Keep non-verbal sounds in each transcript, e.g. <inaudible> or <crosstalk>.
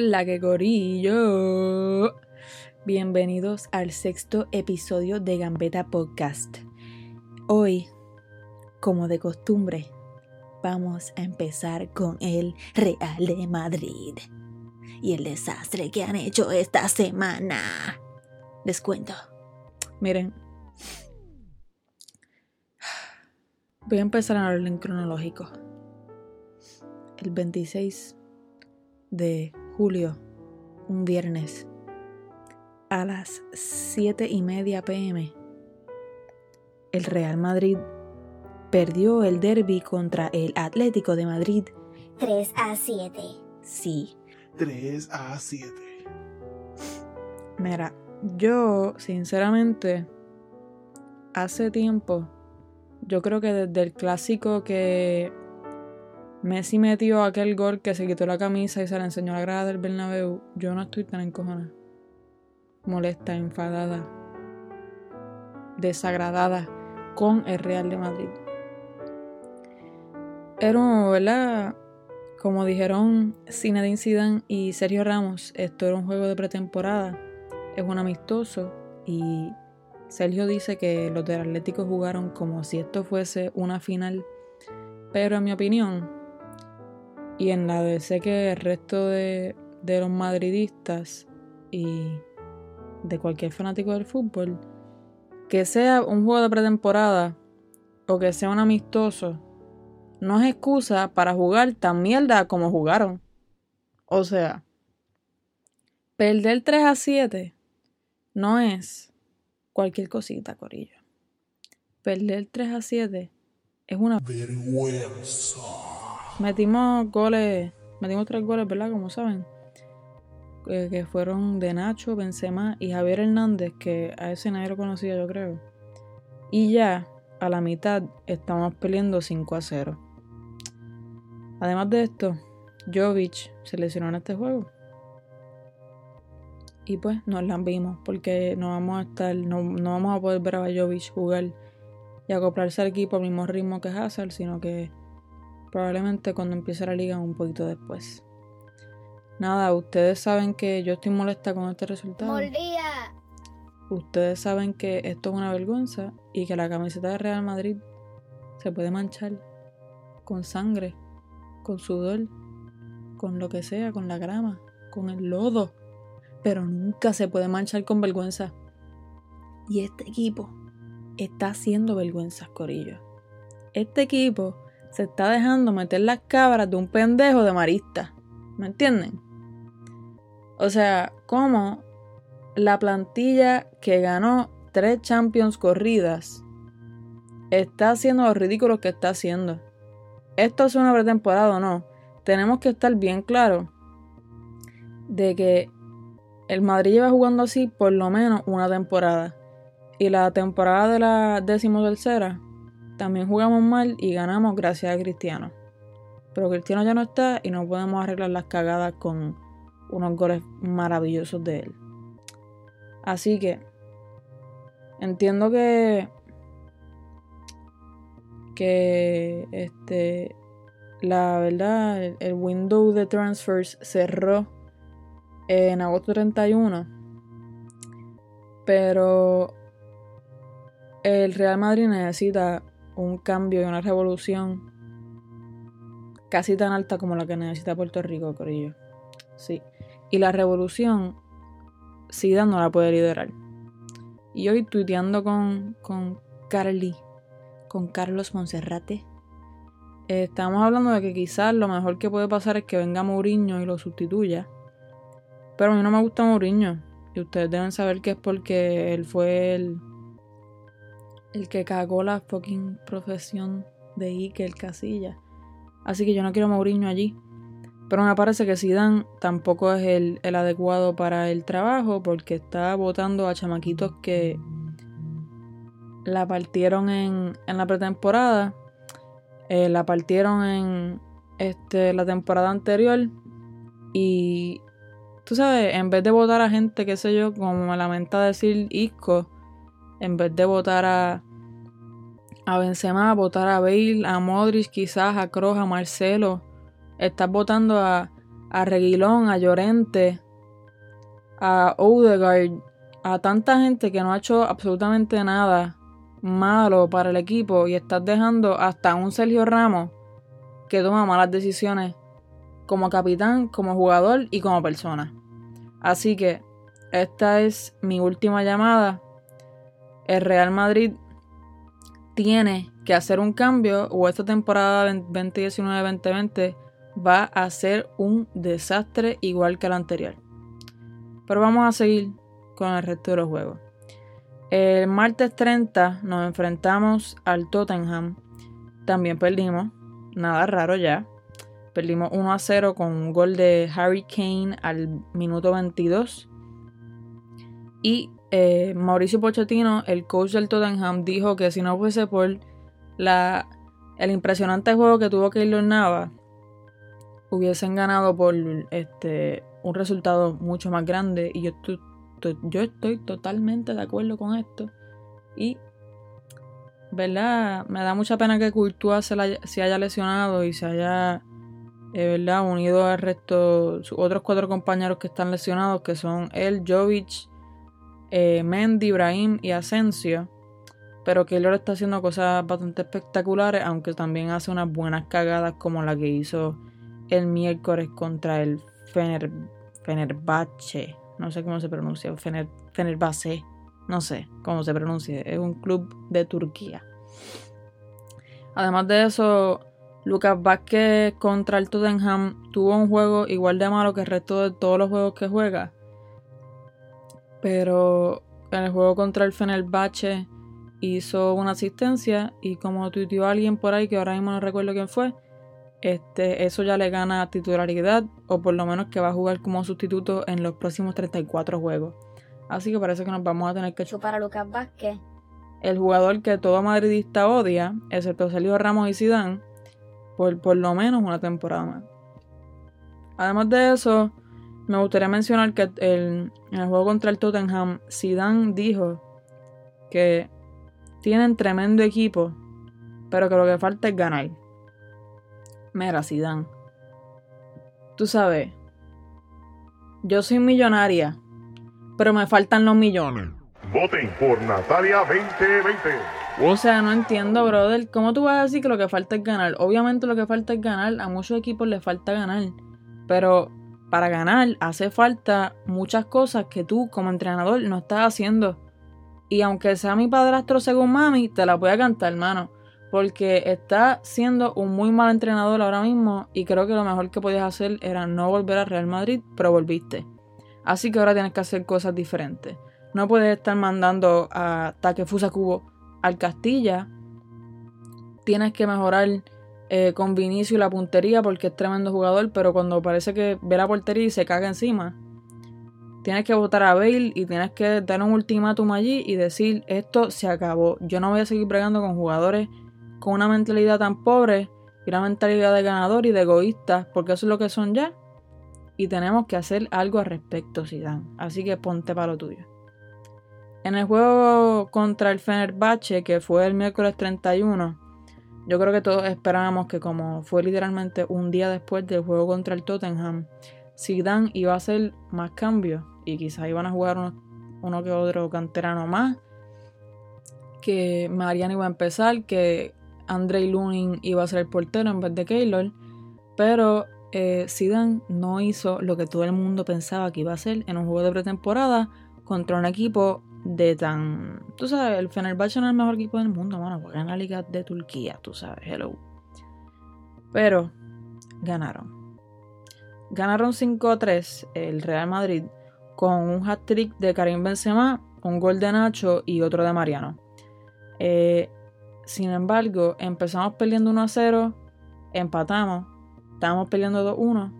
la que gorillo. Bienvenidos al sexto episodio de Gambeta Podcast. Hoy, como de costumbre, vamos a empezar con el Real de Madrid y el desastre que han hecho esta semana. Les cuento. Miren, voy a empezar en orden cronológico. El 26 de julio, un viernes, a las 7 y media pm, el Real Madrid perdió el derby contra el Atlético de Madrid 3 a 7. Sí. 3 a 7. Mira, yo sinceramente hace tiempo, yo creo que desde el clásico que Messi metió aquel gol que se quitó la camisa y se la enseñó a la grada del Bernabéu, yo no estoy tan encojonada. Molesta, enfadada, desagradada con el Real de Madrid. Era, ¿verdad? Como dijeron Zinedine Zidane y Sergio Ramos, esto era un juego de pretemporada, es un amistoso y Sergio dice que los del Atlético jugaron como si esto fuese una final, pero en mi opinión, y en la de sé que el resto de, de los madridistas y de cualquier fanático del fútbol, que sea un juego de pretemporada o que sea un amistoso, no es excusa para jugar tan mierda como jugaron. O sea, perder 3 a 7 no es cualquier cosita, Corillo. Perder 3 a 7 es una Vergüenza. Metimos goles, metimos tres goles, ¿verdad? Como saben. Que fueron de Nacho, Benzema y Javier Hernández, que a ese nadie lo conocía, yo creo. Y ya, a la mitad, estamos peleando 5 a 0. Además de esto, Jovic se lesionó en este juego. Y pues nos la vimos porque no vamos a estar, no, no vamos a poder ver a Jovic jugar y acoplarse al equipo al mismo ritmo que Hazard, sino que probablemente cuando empiece la liga un poquito después. Nada, ustedes saben que yo estoy molesta con este resultado. Mordía. Ustedes saben que esto es una vergüenza y que la camiseta de Real Madrid se puede manchar con sangre, con sudor, con lo que sea, con la grama, con el lodo, pero nunca se puede manchar con vergüenza. Y este equipo está haciendo vergüenzas, Corillo. Este equipo se está dejando meter las cabras de un pendejo de marista. ¿Me entienden? O sea, como la plantilla que ganó tres Champions corridas está haciendo lo ridículo que está haciendo. Esto es una pretemporada o no. Tenemos que estar bien claros de que el Madrid lleva jugando así por lo menos una temporada. Y la temporada de la decimotercera también jugamos mal y ganamos gracias a Cristiano. Pero Cristiano ya no está y no podemos arreglar las cagadas con unos goles maravillosos de él. Así que entiendo que que este la verdad el, el window de transfers cerró en agosto 31 pero el Real Madrid necesita un cambio y una revolución casi tan alta como la que necesita Puerto Rico, Corillo. Sí. Y la revolución, Zidane no la puede liderar. Y hoy tuiteando con, con Carly, con Carlos Monserrate, eh, estamos hablando de que quizás lo mejor que puede pasar es que venga Mourinho y lo sustituya. Pero a mí no me gusta Mourinho. Y ustedes deben saber que es porque él fue el, el que cagó la fucking profesión de Iker Casilla. Así que yo no quiero Mourinho allí. Pero me parece que Zidane tampoco es el, el adecuado para el trabajo porque está votando a chamaquitos que la partieron en, en la pretemporada, eh, la partieron en este, la temporada anterior y tú sabes, en vez de votar a gente, qué sé yo, como me lamenta decir Isco, en vez de votar a, a Benzema, votar a Bale, a Modric, quizás a Kroos, a Marcelo, estás votando a, a Reguilón, a Llorente, a Odegaard, a tanta gente que no ha hecho absolutamente nada malo para el equipo y estás dejando hasta un Sergio Ramos que toma malas decisiones como capitán, como jugador y como persona. Así que esta es mi última llamada. El Real Madrid tiene que hacer un cambio o esta temporada 2019-2020 va a ser un desastre igual que la anterior. Pero vamos a seguir con el resto de los juegos. El martes 30 nos enfrentamos al Tottenham. También perdimos. Nada raro ya. Perdimos 1 a 0 con un gol de Harry Kane al minuto 22. Y eh, Mauricio Pochettino, el coach del Tottenham, dijo que si no fuese por la, el impresionante juego que tuvo Keylor Nava, hubiesen ganado por este, un resultado mucho más grande. Y yo, estoy totalmente de acuerdo con esto. Y, ¿verdad? Me da mucha pena que Courtois se, haya lesionado y se haya, eh, ¿verdad? Unido al resto, otros cuatro compañeros que están lesionados, que son él, Jovic, eh, Mendy, Ibrahim y Asensio. Pero Keylor está haciendo cosas bastante espectaculares, aunque también hace unas buenas cagadas como la que hizo el miércoles contra el Fener, Fenerbahce. No sé cómo se pronuncia. Fener, Fenerbahce. No sé cómo se pronuncia. Es un club de Turquía. Además de eso, Lucas Vázquez contra el Tottenham tuvo un juego igual de malo que el resto de todos los juegos que juega. Pero en el juego contra el Fenerbahce hizo una asistencia y como tuiteó alguien por ahí que ahora mismo no recuerdo quién fue, este, eso ya le gana titularidad o por lo menos que va a jugar como sustituto en los próximos 34 juegos. Así que parece que nos vamos a tener que para Lucas Vázquez. El jugador que todo madridista odia, excepto Sergio Ramos y Zidane, por por lo menos una temporada más. Además de eso, me gustaría mencionar que en el juego contra el Tottenham, Zidane dijo que tienen tremendo equipo, pero que lo que falta es ganar. Mira, Zidane. Tú sabes, yo soy millonaria, pero me faltan los millones. Voten por Natalia 2020. O sea, no entiendo, brother. ¿Cómo tú vas a decir que lo que falta es ganar? Obviamente lo que falta es ganar. A muchos equipos les falta ganar. Pero para ganar hace falta muchas cosas que tú como entrenador no estás haciendo. Y aunque sea mi padrastro según mami, te la voy a cantar, hermano porque está siendo un muy mal entrenador ahora mismo y creo que lo mejor que podías hacer era no volver a Real Madrid, pero volviste. Así que ahora tienes que hacer cosas diferentes. No puedes estar mandando a Takefusa Kubo al Castilla. Tienes que mejorar eh, con Vinicio la puntería porque es tremendo jugador, pero cuando parece que ve la portería y se caga encima. Tienes que votar a Bale y tienes que dar un ultimátum allí y decir esto se acabó. Yo no voy a seguir bregando con jugadores con una mentalidad tan pobre y una mentalidad de ganador y de egoísta, porque eso es lo que son ya. Y tenemos que hacer algo al respecto, Zidane. Así que ponte para lo tuyo. En el juego contra el Fenerbahce, que fue el miércoles 31, yo creo que todos esperábamos que como fue literalmente un día después del juego contra el Tottenham, Zidane iba a hacer más cambios y quizás iban a jugar uno, que otro canterano más, que Mariano iba a empezar, que Andrei Lunin iba a ser el portero en vez de Keylor, pero eh, Zidane no hizo lo que todo el mundo pensaba que iba a hacer en un juego de pretemporada contra un equipo de tan... Tú sabes, el Fenerbahce no es el mejor equipo del mundo, mano, porque en la liga de Turquía, tú sabes, hello. Pero ganaron. Ganaron 5-3 el Real Madrid con un hat-trick de Karim Benzema, un gol de Nacho y otro de Mariano. Eh, sin embargo, empezamos perdiendo 1 a 0, empatamos, estábamos peleando 2 1,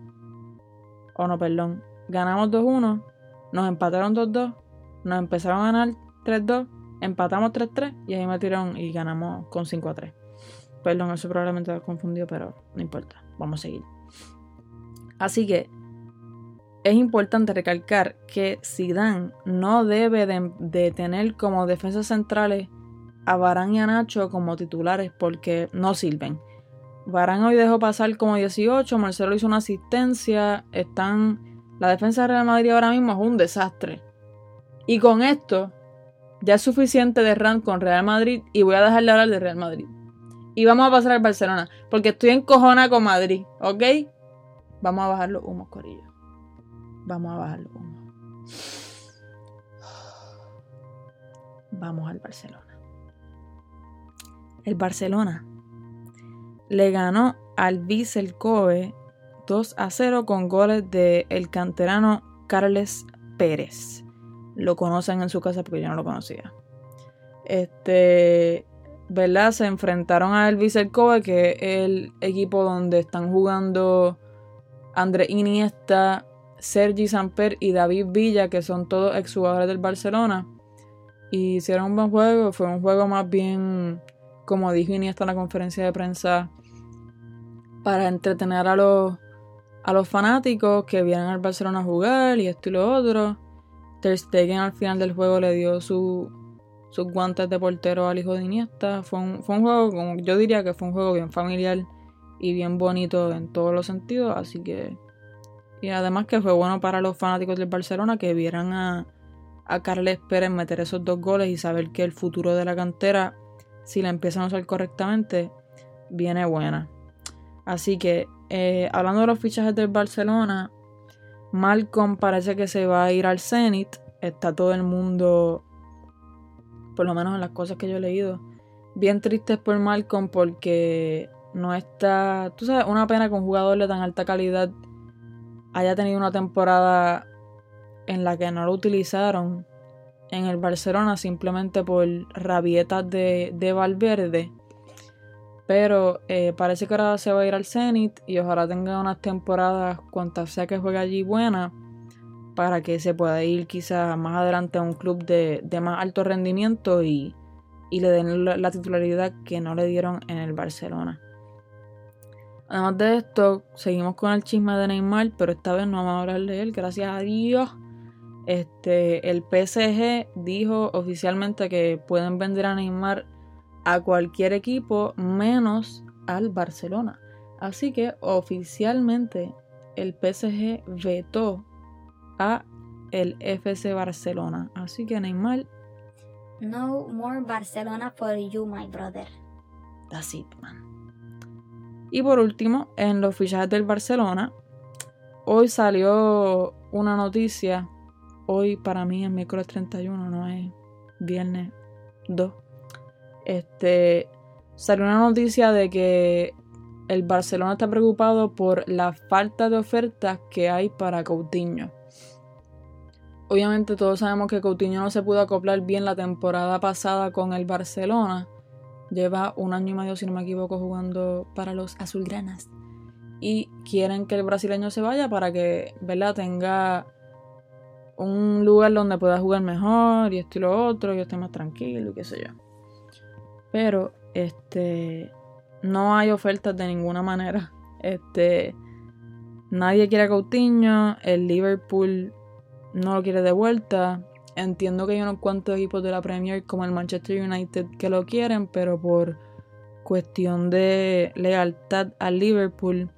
o no, perdón, ganamos 2 1, nos empataron 2 2, nos empezaron a ganar 3 2, empatamos 3 3 y ahí me tiraron y ganamos con 5 a 3. Perdón, eso probablemente lo confundido, pero no importa, vamos a seguir. Así que es importante recalcar que Zidane no debe de, tener como defensas centrales a Barán y a Nacho como titulares porque no sirven. Varane hoy dejó pasar como 18, Marcelo hizo una asistencia, están... La defensa de Real Madrid ahora mismo es un desastre. Y con esto, ya es suficiente de rant con Real Madrid y voy a dejar de hablar de Real Madrid. Y vamos a pasar al Barcelona, porque estoy en cojona con Madrid, ¿ok? Vamos a bajar los humos, Corillo. Vamos a bajar los humos. Vamos al Barcelona. El Barcelona le ganó al Vissel Kobe 2 a 0 con goles de el canterano Carles Pérez. Lo conocen en su casa porque yo no lo conocía. Este, ¿verdad? Se enfrentaron al Vissel Kobe, que es el equipo donde están jugando André Iniesta, Sergi Samper y David Villa, que son todos exjugadores del Barcelona. Y hicieron un buen juego, fue un juego más bien, como dijo Iniesta en la conferencia de prensa, para entretener a los, a los fanáticos que vienen al Barcelona a jugar y esto y lo otro. Ter Stegen al final del juego le dio su, sus guantes de portero al hijo de Iniesta. Fue un, fue un juego, como yo diría que fue un juego bien familiar y bien bonito en todos los sentidos. Así que. Y además que fue bueno para los fanáticos del Barcelona que vieran a, a Carles Pérez meter esos dos goles y saber que el futuro de la cantera, si la empiezan a usar correctamente, viene buena. Así que, eh, hablando de los fichajes del Barcelona, Malcolm parece que se va a ir al Zenit. Está todo el mundo, por lo menos en las cosas que yo he leído, bien tristes por Malcolm porque no está, tú sabes, una pena que un jugador de tan alta calidad haya tenido una temporada en la que no lo utilizaron en el Barcelona simplemente por rabietas de, de Valverde. Pero eh, parece que ahora se va a ir al Zenit y ojalá tenga unas temporadas, cuantas sea que juegue allí, buena, para que se pueda ir quizás más adelante a un club de, de más alto rendimiento y, y le den la, la titularidad que no le dieron en el Barcelona. Además de esto, seguimos con el chisme de Neymar, pero esta vez no vamos a hablar de él, gracias a Dios. Este, el PSG dijo oficialmente que pueden vender a Neymar a cualquier equipo menos al Barcelona. Así que oficialmente el PSG vetó a el FC Barcelona. Así que Neymar, No more Barcelona for you, my brother. that's it, man. Y por último, en los fichajes del Barcelona, hoy salió una noticia. Hoy para mí es miércoles 31, no es viernes 2. Este salió una noticia de que el Barcelona está preocupado por la falta de ofertas que hay para Coutinho. Obviamente todos sabemos que Coutinho no se pudo acoplar bien la temporada pasada con el Barcelona. Lleva un año y medio, si no me equivoco, jugando para los azulgranas. Y quieren que el brasileño se vaya para que, ¿verdad? Tenga un lugar donde pueda jugar mejor y esto y lo otro, y esté más tranquilo y qué sé yo. Pero, este, no hay ofertas de ninguna manera. <laughs> Este, nadie quiere a Coutinho, el Liverpool no lo quiere de vuelta. Entiendo que hay unos cuantos equipos de la Premier como el Manchester United que lo quieren, pero por cuestión de lealtad al Liverpool,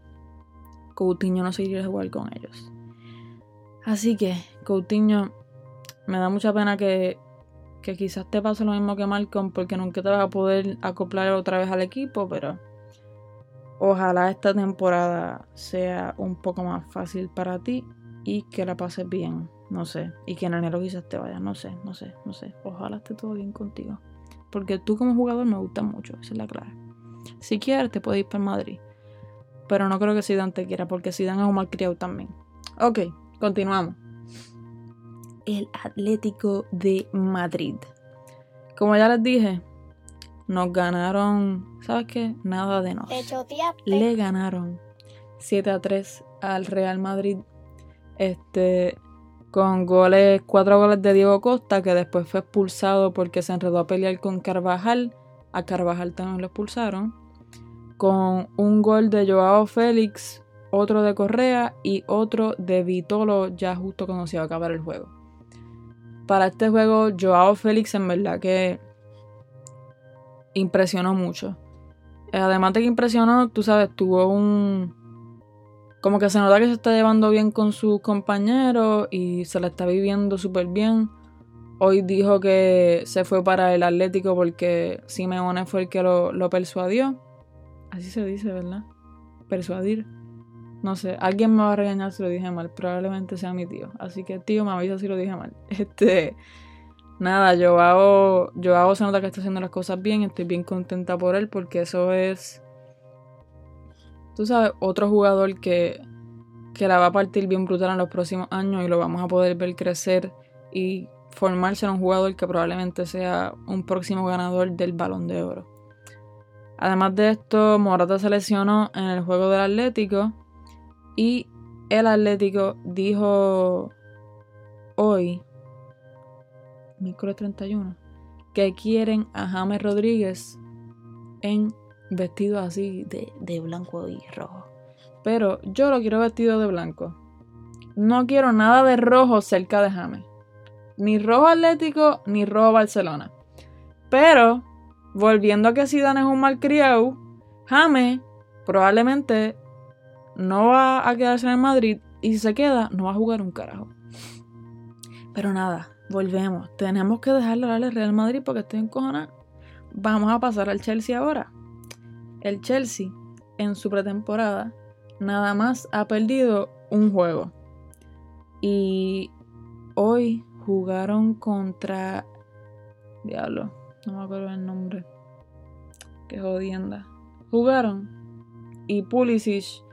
Coutinho no se quiere jugar con ellos. Así que, Coutinho, me da mucha pena que, que quizás te pase lo mismo que Malcolm, porque nunca te vas a poder acoplar otra vez al equipo, pero ojalá esta temporada sea un poco más fácil para ti y que la pases bien. No sé. Y que en enero quizás te vayas. No sé, no sé, no sé. Ojalá esté todo bien contigo. Porque tú como jugador me gustas mucho. Esa es la clave. Si quieres, te puedes ir para Madrid. Pero no creo que Zidane te quiera. Porque Zidane es un malcriado también. Ok, continuamos. El Atlético de Madrid. Como ya les dije, nos ganaron. ¿Sabes qué? Nada de nos le ganaron 7 a 3 al Real Madrid. Este con goles, cuatro goles de Diego Costa, que después fue expulsado porque se enredó a pelear con Carvajal. A Carvajal también lo expulsaron. Con un gol de Joao Félix, otro de Correa y otro de Vitolo ya justo cuando se iba a acabar el juego. Para este juego, Joao Félix en verdad que impresionó mucho. Eh, Además de que impresionó, tú sabes, tuvo un... Como que se nota que se está llevando bien con sus compañeros y se la está viviendo súper bien. Hoy dijo que se fue para el Atlético porque Simeone fue el que lo, lo persuadió. Así se dice, ¿verdad? Persuadir. No sé, alguien me va a regañar si lo dije mal. Probablemente sea mi tío. Así que tío, me avisa si lo dije mal. <laughs> Este... Nada, yo hago, yo hago se nota que está haciendo las cosas bien, estoy bien contenta por él porque eso es, tú sabes, otro jugador que, que la va a partir bien brutal en los próximos años y lo vamos a poder ver crecer y formarse en un jugador que probablemente sea un próximo ganador del balón de oro. Además de esto, Morata se lesionó en el juego del Atlético y el Atlético dijo hoy miércoles 31, que quieren a James Rodríguez en vestido así de, de blanco y rojo. Pero yo lo quiero vestido de blanco. No quiero nada de rojo cerca de James. Ni rojo Atlético, ni rojo Barcelona. Pero, volviendo a que Zidane es un malcriado, James probablemente no va a quedarse en el Madrid y si se queda, no va a jugar un carajo. Pero nada, volvemos. Tenemos que dejarle darle al Real Madrid porque estoy encojonada. Vamos a pasar al Chelsea ahora. El Chelsea, en su pretemporada, nada más ha perdido un juego. Y hoy jugaron contra. Diablo, no me acuerdo el nombre. Qué jodienda. Jugaron. Y Pulisic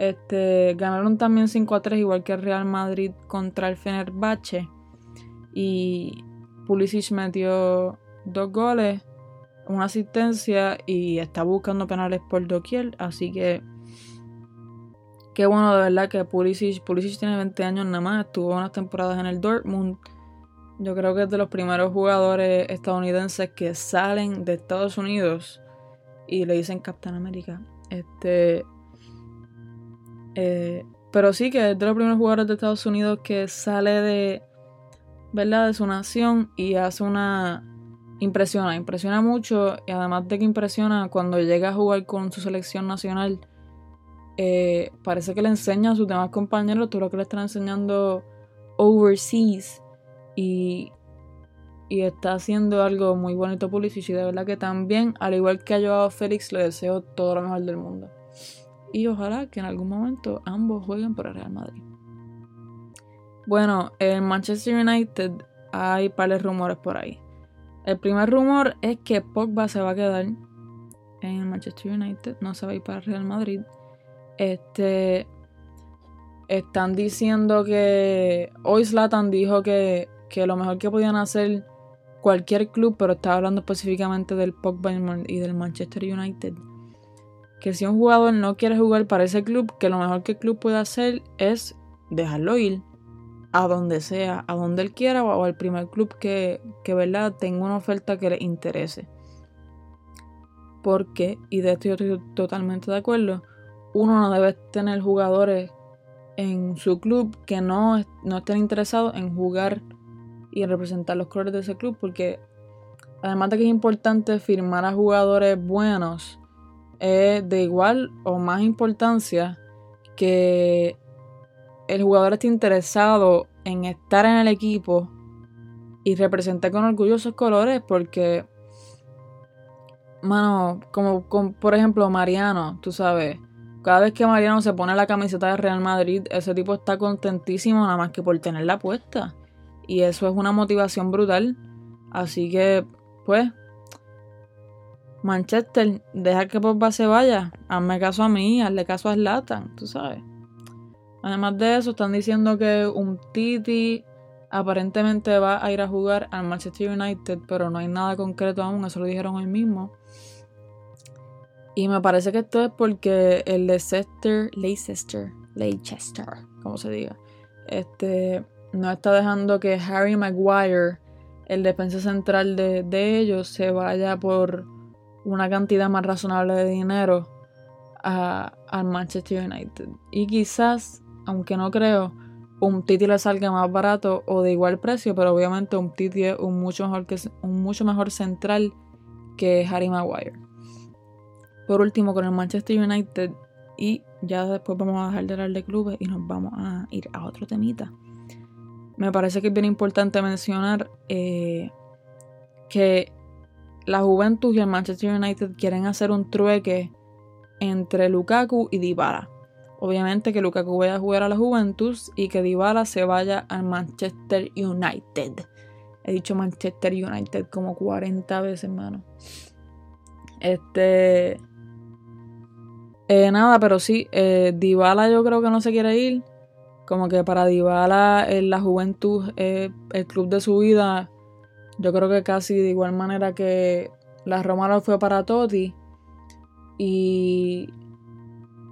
este, ganaron también 5 a 3, igual que el Real Madrid contra el Fenerbahce. Y Pulisic metió dos goles, una asistencia y está buscando penales por doquier. Así que qué bueno de verdad que Pulisic, Pulisic tiene 20 años nada más, estuvo unas temporadas en el Dortmund. Yo creo que es de los primeros jugadores estadounidenses que salen de Estados Unidos y le dicen Capitán América. Este. Eh, pero sí que es de los primeros jugadores de Estados Unidos que sale de. ¿Verdad? De su nación y hace una. Impresiona, impresiona mucho. Y además de que impresiona, cuando llega a jugar con su selección nacional, eh, parece que le enseña a sus demás compañeros todo lo que le están enseñando overseas. Y, y está haciendo algo muy bonito Pulisic y de verdad que también, al igual que a Joao Félix, le deseo todo lo mejor del mundo. Y ojalá que en algún momento ambos jueguen por el Real Madrid. Bueno, en Manchester United hay pares rumores por ahí. El primer rumor es que Pogba se va a quedar en Manchester United, no se va a ir para el Real Madrid. Este están diciendo que hoy Zlatan dijo que, que lo mejor que podían hacer cualquier club, pero estaba hablando específicamente del Pogba y del Manchester United. Que si un jugador no quiere jugar para ese club, que lo mejor que el club puede hacer es dejarlo ir a donde sea, a donde él quiera o al primer club que, que verdad tenga una oferta que le interese. Porque, y de esto yo estoy totalmente de acuerdo, uno no debe tener jugadores en su club que no, no estén interesados en jugar y en representar los colores de ese club porque además de que es importante firmar a jugadores buenos es de igual o más importancia que el jugador esté interesado en estar en el equipo y representar con orgullo esos colores porque mano como, como por ejemplo Mariano tú sabes cada vez que Mariano se pone la camiseta de Real Madrid, ese tipo está contentísimo nada más que por tenerla puesta. Y eso es una motivación brutal. Así que, pues, Manchester, deja que Pogba se vaya. Hazme caso a mí, hazle caso a Zlatan, tú sabes. Además de eso, están diciendo que un Titi aparentemente va a ir a jugar al Manchester United, pero no hay nada concreto aún, eso lo dijeron hoy mismo. Y me parece que esto es porque el Leicester, Leicester, Leicester, como se diga, este, no está dejando que Harry Maguire, el defensa central de, de ellos, se vaya por una cantidad más razonable de dinero al Manchester United. Y quizás, aunque no creo, un Titi le salga más barato o de igual precio, pero obviamente un Titi es un mucho mejor, que, un mucho mejor central que Harry Maguire. por último con el Manchester United y ya después vamos a dejar de hablar de clubes y nos vamos a ir a otro temita. Me parece que es bien importante mencionar eh, que la Juventus y el Manchester United quieren hacer un trueque entre Lukaku y Dybala. Obviamente que Lukaku vaya a jugar a la Juventus y que Dybala se vaya al Manchester United. He dicho Manchester United como 40 veces, hermano. Este. Eh, nada, pero sí, eh, Dybala yo creo que no se quiere ir. Como que para Dybala en la juventud es el club de su vida. Yo creo que casi de igual manera que la Roma lo fue para Totti. Y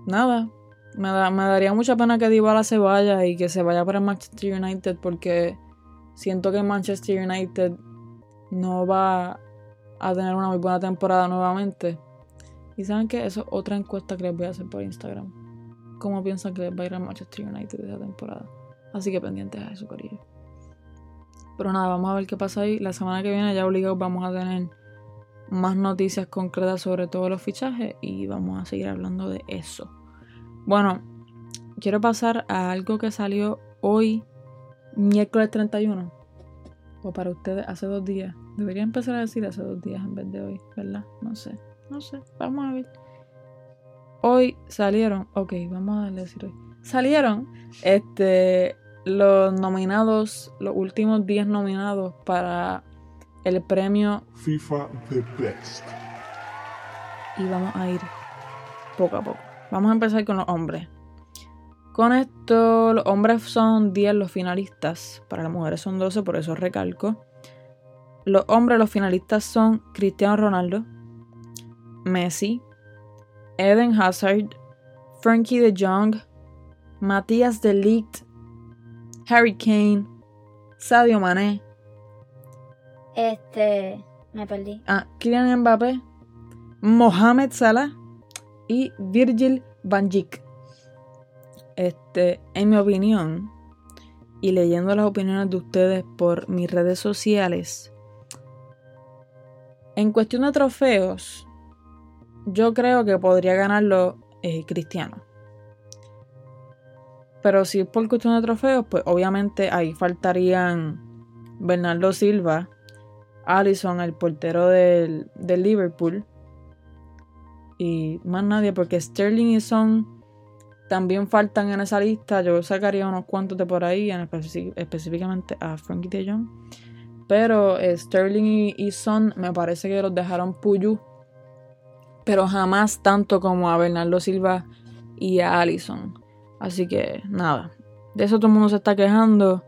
nada, me, da- me daría mucha pena que Dybala se vaya y que se vaya para Manchester United porque siento que Manchester United no va a tener una muy buena temporada nuevamente. Y saben que eso es otra encuesta que les voy a hacer por Instagram. ¿Cómo piensan que va a ir al Manchester United esta temporada? Así que pendientes a eso, cariño. Pero nada, vamos a ver qué pasa ahí. La semana que viene ya obligados vamos a tener más noticias concretas sobre todos los fichajes y vamos a seguir hablando de eso. Bueno, quiero pasar a algo que salió hoy, miércoles 31. O para ustedes hace dos días. Debería empezar a decir hace dos días en vez de hoy, ¿verdad? No sé, no sé. Vamos a ver. Hoy salieron, ok, vamos a darle a decir hoy. Salieron este, los nominados, los últimos 10 nominados para el premio FIFA The Best. y vamos a ir poco a poco. Vamos a empezar con los hombres. Con esto, los hombres son 10 los finalistas, para las mujeres son 12, por eso recalco. Los hombres, los finalistas son Cristiano Ronaldo, Messi, Eden Hazard, Frankie de Jong, Matías de Ligt, Harry Kane, Sadio Mané, Este, me perdí. Ah, Kylian Mbappé, Mohamed Salah y Virgil van Dijk. Este, en mi opinión, y leyendo las opiniones de ustedes por mis redes sociales, en cuestión de trofeos, yo creo que podría ganarlo eh, Cristiano. Pero si es por cuestión de trofeos, pues obviamente ahí faltarían Bernardo Silva, Allison, el portero del, del Liverpool. Y más nadie, porque Sterling y Son también faltan en esa lista. Yo sacaría unos cuantos de por ahí, específicamente a Frankie de Jong. Pero eh, Sterling y, y Son me parece que los dejaron Puyu. Pero jamás tanto como a Bernardo Silva y a Allison. Así que nada. De eso todo el mundo se está quejando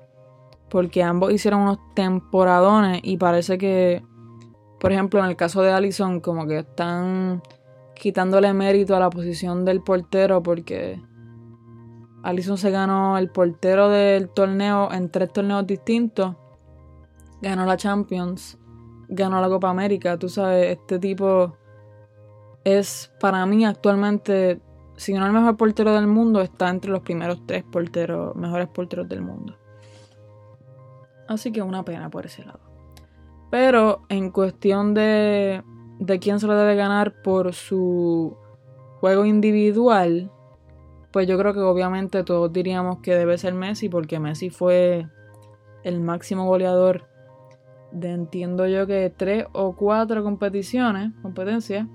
porque ambos hicieron unos temporadones y parece que, por ejemplo, en el caso de Allison, como que están quitándole mérito a la posición del portero porque Allison se ganó el portero del torneo en tres torneos distintos, ganó la Champions, ganó la Copa América, tú sabes, este tipo es para mí actualmente, si no el mejor portero del mundo, está entre los primeros tres porteros, mejores porteros del mundo. Así que una pena por ese lado. Pero en cuestión de, de quién se lo debe ganar por su juego individual, pues yo creo que obviamente todos diríamos que debe ser Messi, porque Messi fue el máximo goleador de entiendo yo que tres o cuatro competiciones, competencias.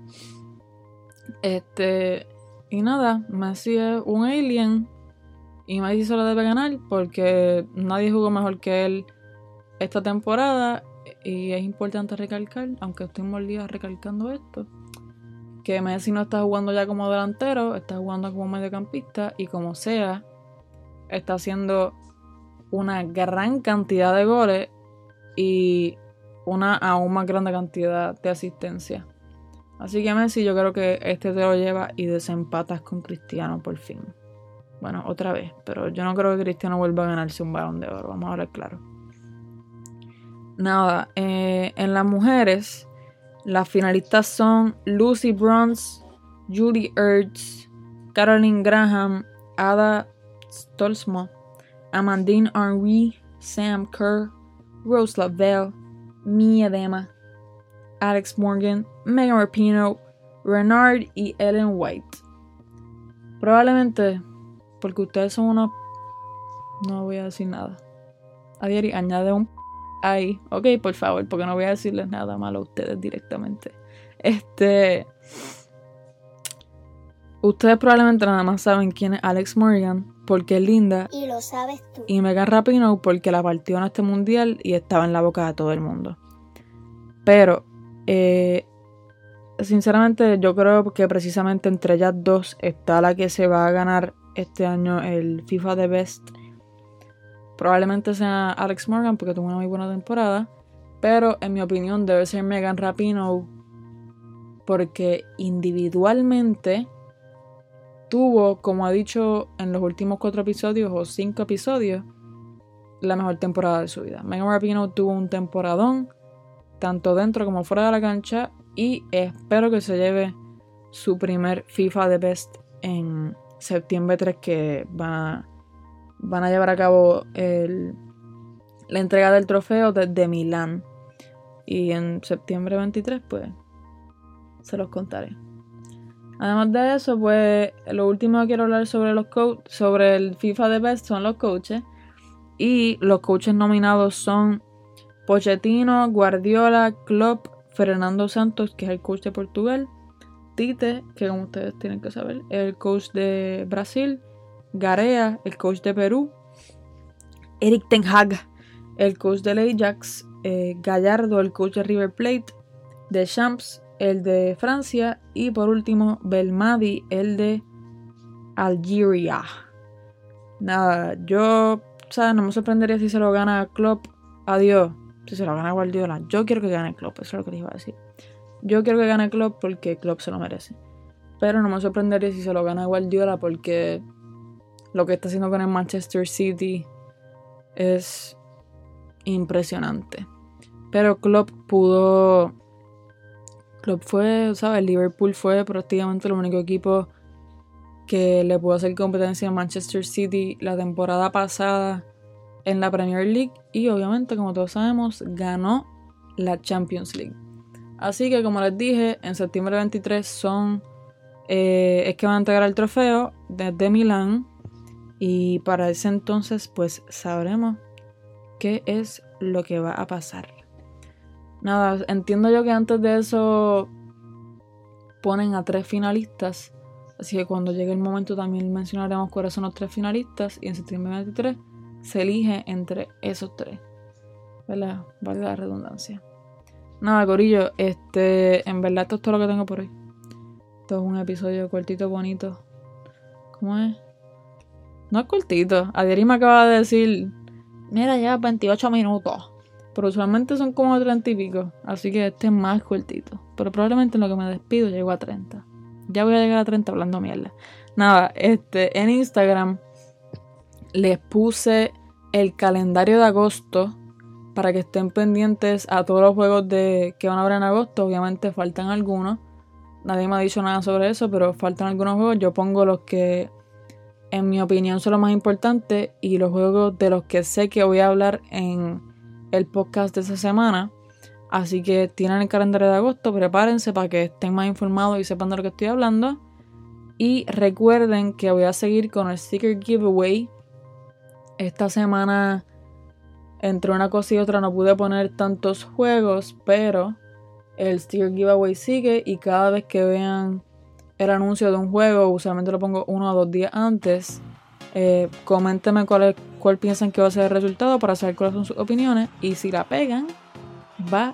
Este, y nada, Messi es un alien y Messi se lo debe ganar porque nadie jugó mejor que él esta temporada y es importante recalcar, aunque estoy mordida recalcando esto, que Messi no está jugando ya como delantero, está jugando como mediocampista y como sea, está haciendo una gran cantidad de goles y una aún más grande cantidad de asistencia. Así que Messi yo creo que este te lo lleva y desempatas con Cristiano por fin. Bueno, otra vez, pero yo no creo que Cristiano vuelva a ganarse un balón de oro, vamos a hablar claro. Nada, eh, en las mujeres, las finalistas son Lucy Bronze, Julie Ertz, Caroline Graham, Ada Stolzmo, Amandine Henry, Sam Kerr, Rose Lavelle, Mia Dema, Alex Morgan, Megan Rapinoe, Renard y Ellen White. Probablemente porque ustedes son unos... No voy a decir nada. Adieri, añade un ahí. Ok, por favor, porque no voy a decirles nada malo a ustedes directamente. Este. Ustedes probablemente nada más saben quién es Alex Morgan, porque es linda, Y lo sabes tú. y Megan Rapinoe porque la partió en este mundial y estaba en la boca de todo el mundo. Pero, eh, sinceramente, yo creo que precisamente entre ellas dos está la que se va a ganar este año el FIFA The Best. Probablemente sea Alex Morgan porque tuvo una muy buena temporada. Pero en mi opinión debe ser Megan Rapinoe porque individualmente tuvo, como ha dicho en los últimos cuatro episodios o cinco episodios, la mejor temporada de su vida. Megan Rapinoe tuvo un temporadón, tanto dentro como fuera de la cancha, y espero que se lleve su primer FIFA de Best en septiembre 3, que van a, van a llevar a cabo el- la entrega del trofeo desde Milán. Y en septiembre 23, pues, se los contaré. Además de eso, pues lo último que quiero hablar sobre los sobre el FIFA de Best son los coaches. Y los coaches nominados son Pochettino, Guardiola, Klopp, Fernando Santos, que es el coach de Portugal, Tite, que como ustedes tienen que saber, es el coach de Brasil, Garea, el coach de Perú, Eric Ten Hag, el coach del Ajax, eh, Gallardo, el coach de River Plate, Deschamps, el de Francia y por último Belmadi, el de Algeria. Nada, yo, o sea, no me sorprendería si se lo gana Klopp. Adiós. Si se lo gana Guardiola. Yo quiero que gane Klopp, eso es lo que les iba a decir. Yo quiero que gane Klopp porque Klopp se lo merece. Pero no me sorprendería si se lo gana Guardiola porque lo que está haciendo con el Manchester City es impresionante. Pero Klopp pudo. Klopp fue, ¿sabes? Liverpool fue prácticamente el único equipo que le pudo hacer competencia a Manchester City la temporada pasada en la Premier League y obviamente, como todos sabemos, ganó la Champions League. Así que, como les dije, en septiembre 23 son eh, es que van a entregar el trofeo desde Milán y para ese entonces pues sabremos qué es lo que va a pasar. Nada, entiendo yo que antes de eso ponen a tres finalistas, así que cuando llegue el momento también mencionaremos cuáles son los tres finalistas y en septiembre 23 se elige entre esos tres. ¿Verdad? Vale la redundancia. Nada, Corillo, este, en verdad esto es todo lo que tengo por hoy. Esto es un episodio cortito, bonito. ¿Cómo es? No es cortito. Adieri me acaba de decir, mira, ya 28 minutos. Pero usualmente son como 30 y pico. Así que este es más cortito. Pero probablemente en lo que me despido llego a 30. Ya voy a llegar a 30 hablando mierda. Nada, este, en Instagram les puse el calendario de agosto para que estén pendientes a todos los juegos de que van a haber en agosto. Obviamente faltan algunos. Nadie me ha dicho nada sobre eso, pero faltan algunos juegos. Yo pongo los que, en mi opinión, son los más importantes y los juegos de los que sé que voy a hablar en el podcast de esta semana. Así que tienen el calendario de agosto, prepárense para que estén más informados y sepan de lo que estoy hablando. Y recuerden que voy a seguir con el sticker giveaway. Esta semana, entre una cosa y otra, no pude poner tantos juegos, pero el sticker giveaway sigue y cada vez que vean el anuncio de un juego, usualmente lo pongo uno o dos días antes, eh, coméntenme cuál, cuál piensan que va a ser el resultado para saber cuáles son sus opiniones y si la pegan, va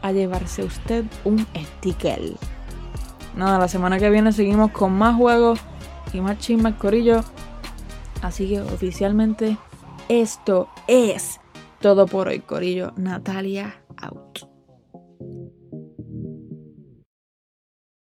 a llevarse usted un sticker. Nada, la semana que viene seguimos con más juegos y más chismes, corillo. Así que oficialmente esto es todo por hoy, Corillo. Natalia out.